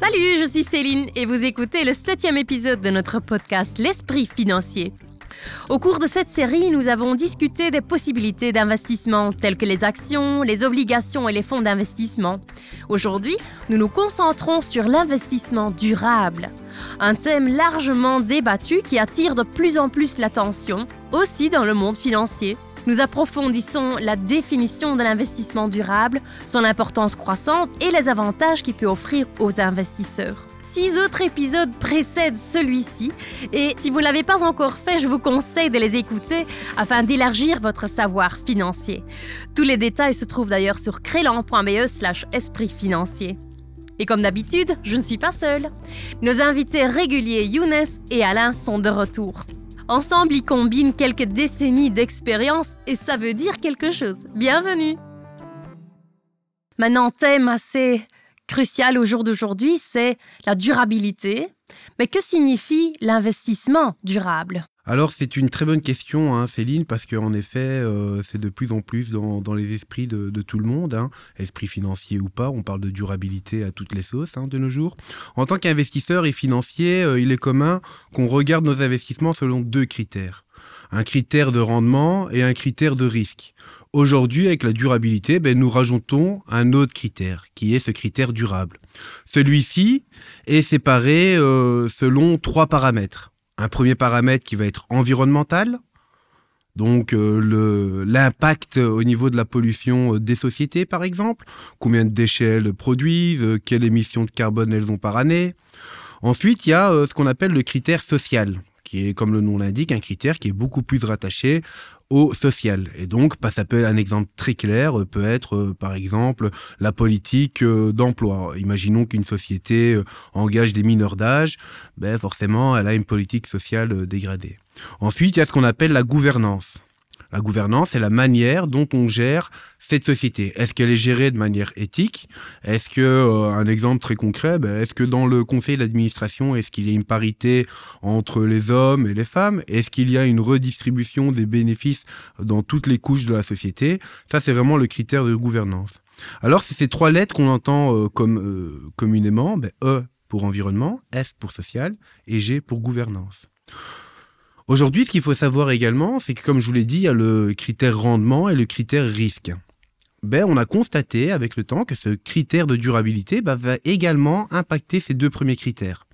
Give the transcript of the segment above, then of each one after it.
Salut, je suis Céline et vous écoutez le septième épisode de notre podcast L'Esprit financier. Au cours de cette série, nous avons discuté des possibilités d'investissement telles que les actions, les obligations et les fonds d'investissement. Aujourd'hui, nous nous concentrons sur l'investissement durable, un thème largement débattu qui attire de plus en plus l'attention, aussi dans le monde financier. Nous approfondissons la définition de l'investissement durable, son importance croissante et les avantages qu'il peut offrir aux investisseurs. Six autres épisodes précèdent celui-ci et si vous ne l'avez pas encore fait, je vous conseille de les écouter afin d'élargir votre savoir financier. Tous les détails se trouvent d'ailleurs sur crélan.be slash esprit financier. Et comme d'habitude, je ne suis pas seule. Nos invités réguliers Younes et Alain sont de retour. Ensemble, ils combinent quelques décennies d'expérience et ça veut dire quelque chose. Bienvenue Maintenant, thème assez crucial au jour d'aujourd'hui, c'est la durabilité. Mais que signifie l'investissement durable? Alors c'est une très bonne question, hein, Céline, parce qu'en effet, euh, c'est de plus en plus dans, les esprits de, tout le monde, hein. esprit financier ou pas, on parle de durabilité à toutes les sauces hein, de nos jours. En tant qu'investisseur et financier, euh, il est commun qu'on regarde nos investissements selon deux critères. Un critère de rendement et un critère de risque. Aujourd'hui, avec la durabilité, ben, nous rajoutons un autre critère, qui est ce critère durable. Celui-ci est séparé euh, selon trois paramètres. Un premier paramètre qui va être environnemental, donc euh, l'impact au niveau de la pollution euh, des sociétés, par exemple, combien de déchets elles produisent, quelles émissions de carbone elles ont par année. Ensuite, il y a ce qu'on appelle le critère social, qui est, comme le nom l'indique, un critère qui est beaucoup plus rattaché au social. Et donc, bah, ça peut un exemple très clair euh, peut être, euh, par exemple, la politique euh, d'emploi. Imaginons qu'une société engage des mineurs d'âge, ben forcément, elle a une politique sociale dégradée. Ensuite, il y a ce qu'on appelle la gouvernance. La gouvernance, c'est la manière dont on gère cette société. Est-ce qu'elle est gérée de manière éthique? Est-ce que, euh, un exemple très concret, ben, est-ce que dans le conseil d'administration, est-ce qu'il y a une parité entre les hommes et les femmes? Est-ce qu'il y a une redistribution des bénéfices dans toutes les couches de la société? Ça, c'est vraiment le critère de gouvernance. Alors, c'est ces trois lettres qu'on entend euh, comme euh, communément, ben, E pour environnement, S pour social et G pour gouvernance. Aujourd'hui, ce qu'il faut savoir également, c'est que comme je vous l'ai dit, il y a le critère rendement et le critère risque. Ben, on a constaté avec le temps que ce critère de durabilité ben, va également impacter ces deux premiers critères.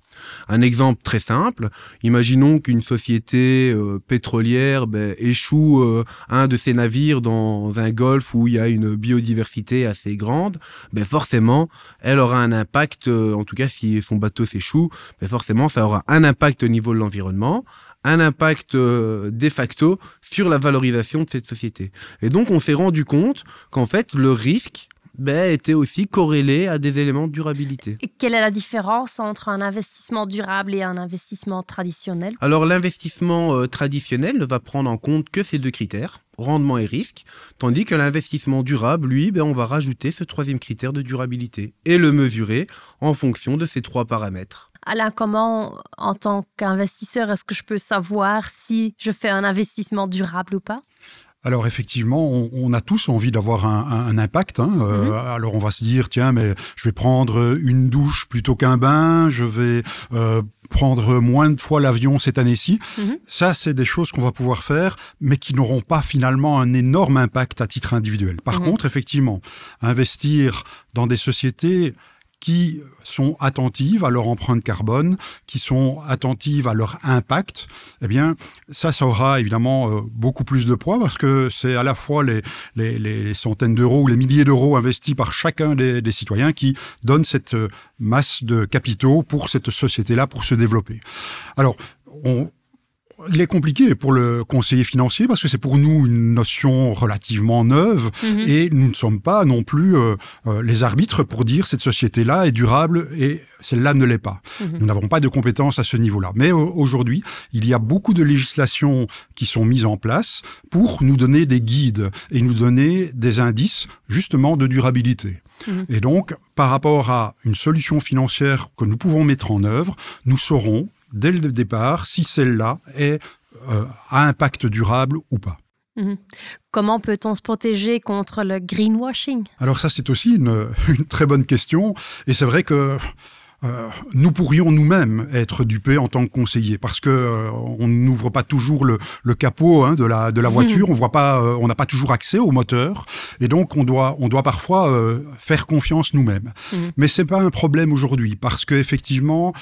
Un exemple très simple, imaginons qu'une société euh, pétrolière ben, échoue euh, un de ses navires dans un golfe où il y a une biodiversité assez grande, ben forcément, elle aura un impact, euh, en tout cas si son bateau s'échoue, ben forcément ça aura un impact au niveau de l'environnement, un impact de facto sur la valorisation de cette société. Et donc on s'est rendu compte qu'en fait le risque ben, était aussi corrélé à des éléments de durabilité. Et quelle est la différence entre un investissement durable et un investissement traditionnel? Alors l'investissement euh, traditionnel ne va prendre en compte que ces deux critères rendement et risque, tandis que l'investissement durable, lui, ben, on va rajouter ce troisième critère de durabilité et le mesurer en fonction de ces trois paramètres. Alain, comment, en tant qu'investisseur, est-ce que je peux savoir si je fais un investissement durable ou pas? Alors effectivement, on, a tous envie d'avoir un, impact. Hein. Euh, mhm. alors on va se dire, tiens, mais je vais prendre une douche plutôt qu'un bain, je vais euh, prendre moins de fois l'avion cette année-ci. Mhm. Ça, c'est des choses qu'on va pouvoir faire, mais qui n'auront pas finalement un énorme impact à titre individuel. Par mhm. contre, effectivement, investir dans des sociétés qui sont attentives à leur empreinte carbone, qui sont attentives à leur impact, eh bien, ça, ça aura évidemment euh, beaucoup plus de poids parce que c'est à la fois les, centaines d'euros ou les milliers d'euros investis par chacun des, des, citoyens qui donnent cette euh, masse de capitaux pour cette société-là, pour se développer. Alors, on, il est compliqué pour le conseiller financier parce que c'est pour nous une notion relativement neuve mhm. et nous ne sommes pas non plus euh, euh, les arbitres pour dire cette société-là est durable et celle-là ne l'est pas. Mhm. Nous n'avons pas de compétences à ce niveau-là. Mais aujourd'hui, il y a beaucoup de législations qui sont mises en place pour nous donner des guides et nous donner des indices justement de durabilité. Mhm. Et donc, par rapport à une solution financière que nous pouvons mettre en œuvre, nous saurons dès le départ si celle-là est euh, à impact durable ou pas. Mhm. Comment peut-on se protéger contre le greenwashing? Alors ça, c'est aussi une, très bonne question. Et c'est vrai que euh, nous pourrions nous-mêmes être dupés en tant que conseillers parce que euh, on n'ouvre pas toujours le, le capot hein, de la de la voiture, on voit pas, euh, on n'a pas toujours accès au moteur et donc on doit on doit parfois faire confiance nous-mêmes. Mmh. Mais c'est pas un problème aujourd'hui parce que effectivement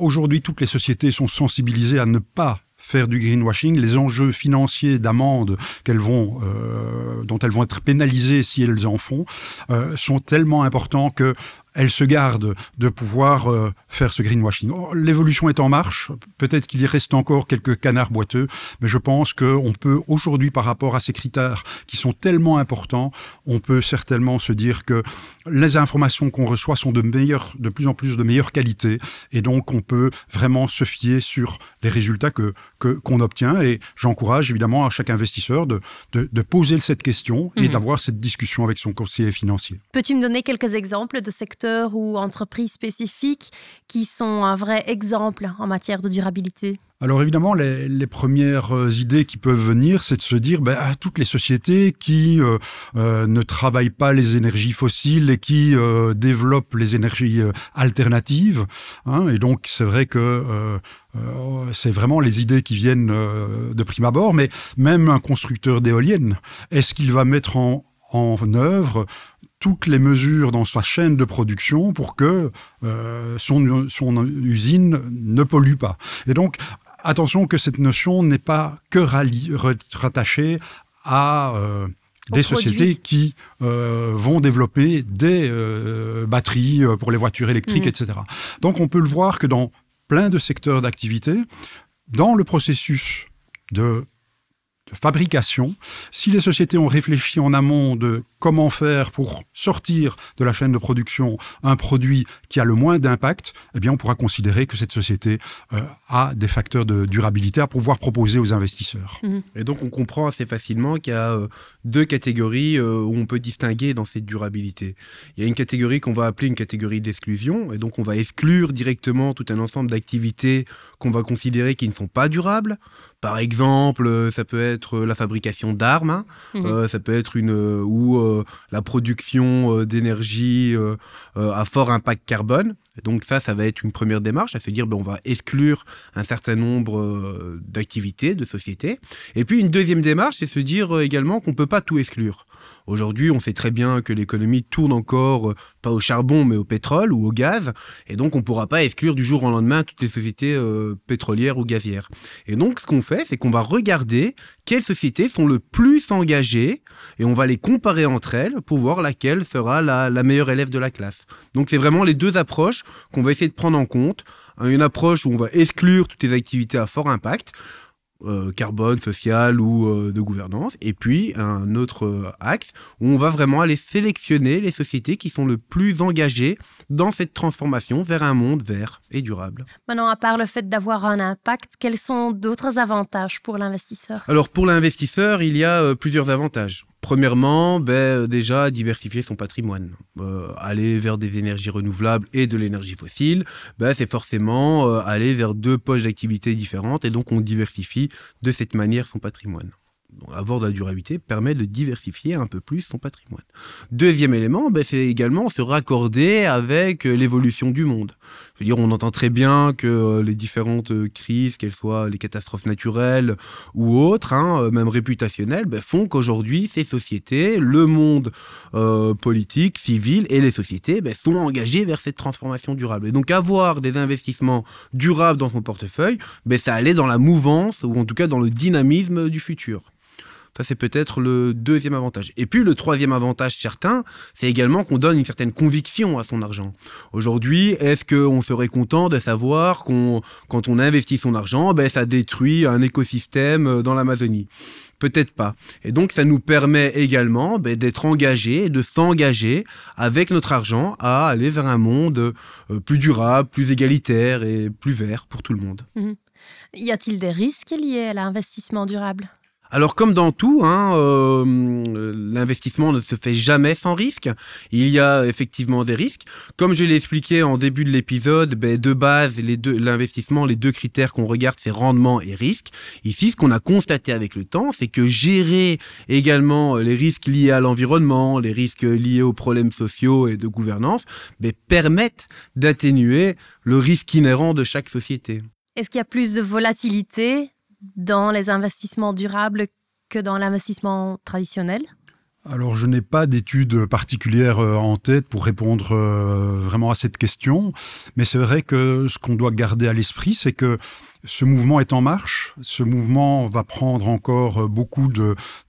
aujourd'hui toutes les sociétés sont sensibilisées à ne pas faire du greenwashing, les enjeux financiers d'amende euh, dont elles vont être pénalisées si elles en font, euh, sont tellement importants que elle se garde de pouvoir euh, faire ce greenwashing. Oh, l'évolution est en marche, peut-être qu'il y reste encore quelques canards boiteux, mais je pense qu'on peut aujourd'hui, par rapport à ces critères qui sont tellement importants, on peut certainement se dire que les informations qu'on reçoit sont de, meilleure, de plus en plus de meilleure qualité, et donc on peut vraiment se fier sur les résultats que qu'on obtient. Et j'encourage évidemment à chaque investisseur de, de, poser cette question et mhm. d'avoir cette discussion avec son conseiller financier. Peux-tu me donner quelques exemples de secteurs ou entreprises spécifiques qui sont un vrai exemple en matière de durabilité? Alors évidemment, les, premières euh, idées qui peuvent venir, c'est de se dire, ben, toutes les sociétés qui euh, euh, ne travaillent pas les énergies fossiles et qui développent les énergies alternatives. Hein, et donc c'est vrai que c'est vraiment les idées qui viennent de prime abord, mais même un constructeur d'éoliennes, est-ce qu'il va mettre en œuvre toutes les mesures dans sa chaîne de production pour que euh, son, son, usine ne pollue pas. Et donc, attention que cette notion n'est pas que rattachée à euh, des sociétés qui euh, vont développer des batteries pour les voitures électriques, mmh. etc. Donc, on peut le voir que dans plein de secteurs d'activité, dans le processus de fabrication. Si les sociétés ont réfléchi en amont de comment faire pour sortir de la chaîne de production un produit qui a le moins d'impact, eh bien, on pourra considérer que cette société euh, a des facteurs de durabilité à pouvoir proposer aux investisseurs. Mhm. Et donc, on comprend assez facilement qu'il y a euh, deux catégories euh, où on peut distinguer dans cette durabilité. Il y a une catégorie qu'on va appeler une catégorie d'exclusion, et donc on va exclure directement tout un ensemble d'activités qu'on va considérer qui ne sont pas durables. Par exemple, ça peut être la fabrication d'armes, hein. mhm. ça peut être une ou euh, la production euh, d'énergie euh, à fort impact carbone. donc ça, ça va être une première démarche, à se dire ben, on va exclure un certain nombre d'activités, de sociétés. Et puis une deuxième démarche, c'est se dire également qu'on ne peut pas tout exclure. Aujourd'hui, on sait très bien que l'économie tourne encore, pas au charbon, mais au pétrole ou au gaz. Et donc, on ne pourra pas exclure du jour au lendemain toutes les sociétés pétrolières ou gazières. Et donc, ce qu'on fait, c'est qu'on va regarder quelles sociétés sont le plus engagées et on va les comparer entre elles pour voir laquelle sera la, meilleure élève de la classe. Donc c'est vraiment les deux approches qu'on va essayer de prendre en compte. Une approche où on va exclure toutes les activités à fort impact, euh, carbone, social ou euh, de gouvernance, et puis un autre euh, axe où on va vraiment aller sélectionner les sociétés qui sont le plus engagées dans cette transformation vers un monde vert et durable. Maintenant, à part le fait d'avoir un impact, quels sont d'autres avantages pour l'investisseur? Alors pour l'investisseur, il y a plusieurs avantages. Premièrement, ben, euh, déjà diversifier son patrimoine. Euh, aller vers des énergies renouvelables et de l'énergie fossile, ben, c'est forcément euh, aller vers deux poches d'activité différentes et donc on diversifie de cette manière son patrimoine avoir de la durabilité permet de diversifier un peu plus son patrimoine. Deuxième élément, ben, c'est également se raccorder avec l'évolution du monde. Je veux dire, on entend très bien que euh, les différentes euh, crises, qu'elles soient les catastrophes naturelles ou autres, hein, même réputationnelles, ben, font qu'aujourd'hui, ces sociétés, le monde politique, civil et les sociétés ben, sont engagés vers cette transformation durable. Et donc avoir des investissements durables dans son portefeuille, ça allait dans la mouvance, ou en tout cas dans le dynamisme du futur. Ça, c'est peut-être le deuxième avantage. Et puis, le troisième avantage certain, c'est également qu'on donne une certaine conviction à son argent. Aujourd'hui, est-ce qu'on serait content de savoir qu'on, quand on investit son argent, ben, ça détruit un écosystème euh, dans l'Amazonie? Peut-être pas. Et donc, ça nous permet également ben, d'être engagés, de s'engager avec notre argent à aller vers un monde euh, plus durable, plus égalitaire et plus vert pour tout le monde. Mmh. Y a-t-il des risques liés à l'investissement durable? Alors comme dans tout, hein, euh, l'investissement ne se fait jamais sans risque. Il y a effectivement des risques. Comme je l'ai expliqué en début de l'épisode, ben, de base, l'investissement, les deux critères qu'on regarde, c'est rendement et risque. Ici, ce qu'on a constaté avec le temps, c'est que gérer également les risques liés à l'environnement, les risques liés aux problèmes sociaux et de gouvernance, ben, permettent d'atténuer le risque inhérent de chaque société. Est-ce qu'il y a plus de volatilité dans les investissements durables que dans l'investissement traditionnel? Alors, je n'ai pas d'études particulières euh, en tête pour répondre euh, vraiment à cette question, mais c'est vrai que ce qu'on doit garder à l'esprit, c'est que ce mouvement est en marche, ce mouvement va prendre encore euh, beaucoup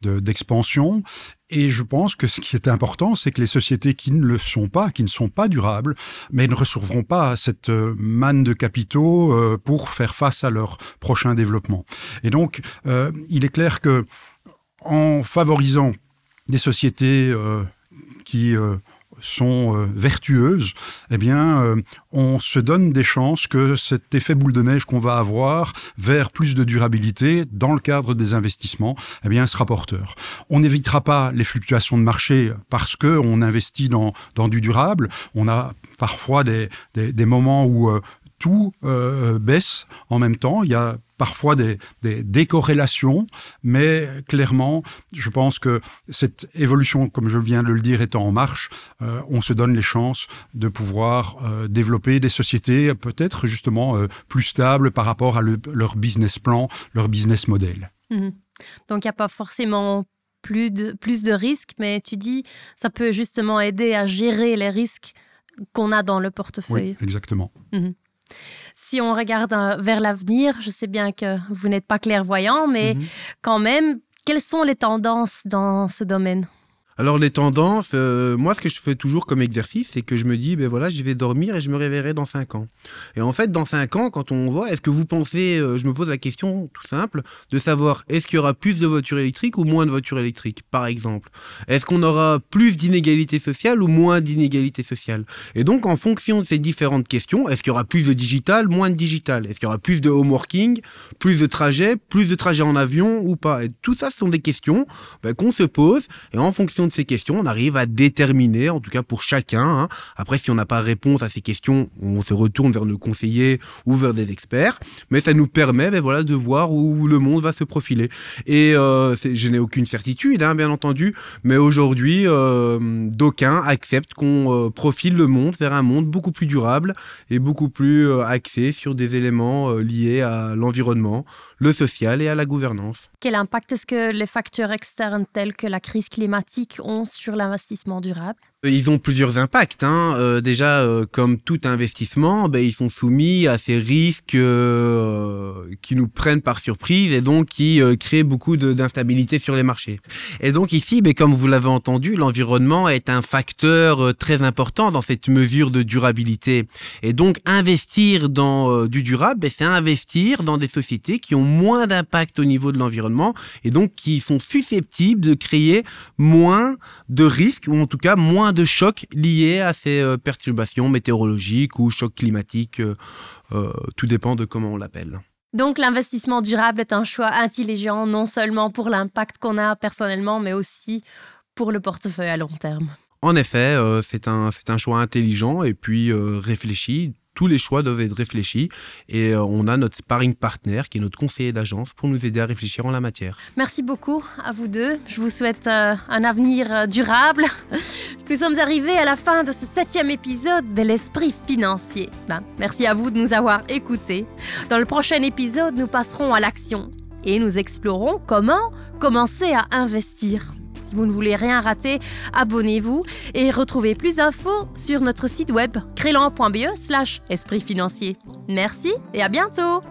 d'expansion, et je pense que ce qui est important, c'est que les sociétés qui ne le sont pas, qui ne sont pas durables, mais ne recevront pas cette manne de capitaux pour faire face à leur prochain développement. Et donc, il est clair que en favorisant des sociétés euh, qui euh, sont euh, vertueuses, eh bien, on se donne des chances que cet effet boule de neige qu'on va avoir vers plus de durabilité dans le cadre des investissements, eh bien, sera porteur. On n'évitera pas les fluctuations de marché parce que on investit dans, du durable. On a parfois des moments où tout baisse en même temps. Il y a parfois des, décorrélations, mais clairement, je pense que cette évolution, comme je viens de le dire, étant en marche, euh, on se donne les chances de pouvoir euh, développer des sociétés peut-être justement euh, plus stables par rapport à leur business plan, leur business model. Mhm. Donc il n'y a pas forcément plus de, plus de risques, mais tu dis, ça peut justement aider à gérer les risques qu'on a dans le portefeuille. Oui, exactement. Mhm si on regarde euh, vers l'avenir, je sais bien que vous n'êtes pas clairvoyant, mais mhm. quand même, quelles sont les tendances dans ce domaine? Alors les tendances, euh, moi ce que je fais toujours comme exercice, c'est que je me dis, ben voilà, je vais dormir et je me réveillerai dans 5 ans. Et en fait, dans 5 ans, quand on voit, est-ce que vous pensez, euh, je me pose la question tout simple, de savoir est-ce qu'il y aura plus de voitures électriques ou moins de voitures électriques, par exemple? Est-ce qu'on aura plus d'inégalités sociales ou moins d'inégalités sociales? Et donc, en fonction de ces différentes questions, est-ce qu'il y aura plus de digital, moins de digital? Est-ce qu'il y aura plus de home working, plus de trajets, plus de trajets en avion ou pas? Et tout ça, ce sont des questions ben, qu'on se pose. Et en fonction ces questions, on arrive à déterminer, en tout cas pour chacun. Hein. Après, si on n'a pas réponse à ces questions, on se retourne vers nos conseillers ou vers des experts. Mais ça nous permet ben voilà, de voir où le monde va se profiler. Et euh, je n'ai aucune certitude, hein, bien entendu, mais aujourd'hui, euh, d'aucuns acceptent qu'on euh, profile le monde vers un monde beaucoup plus durable et beaucoup plus axé sur des éléments liés à l'environnement, le social et à la gouvernance. Quel impact est-ce que les facteurs externes tels que la crise climatique ont sur l'investissement durable ils ont plusieurs impacts. Hein. Euh, déjà, euh, comme tout investissement, ben, ils sont soumis à ces risques euh, qui nous prennent par surprise et donc qui créent beaucoup d'instabilité sur les marchés. Et donc ici, ben, comme vous l'avez entendu, l'environnement est un facteur très important dans cette mesure de durabilité. Et donc investir dans du durable, ben, c'est investir dans des sociétés qui ont moins d'impact au niveau de l'environnement et donc qui sont susceptibles de créer moins de risques ou en tout cas moins de chocs liés à ces euh, perturbations météorologiques ou chocs climatiques. Euh, euh, tout dépend de comment on l'appelle. Donc l'investissement durable est un choix intelligent, non seulement pour l'impact qu'on a personnellement, mais aussi pour le portefeuille à long terme. En effet, c'est un, un choix intelligent et puis réfléchi tous les choix doivent être réfléchis et euh, on a notre sparring partner qui est notre conseiller d'agence pour nous aider à réfléchir en la matière. Merci beaucoup à vous deux. Je vous souhaite euh, un avenir euh, durable. Nous sommes arrivés à la fin de ce septième épisode de l'esprit financier. Ben, merci à vous de nous avoir écoutés. Dans le prochain épisode, nous passerons à l'action et nous explorerons comment commencer à investir. Si vous ne voulez rien rater, abonnez-vous et retrouvez plus d'infos sur notre site web crélan.be slash esprit financier. Merci et à bientôt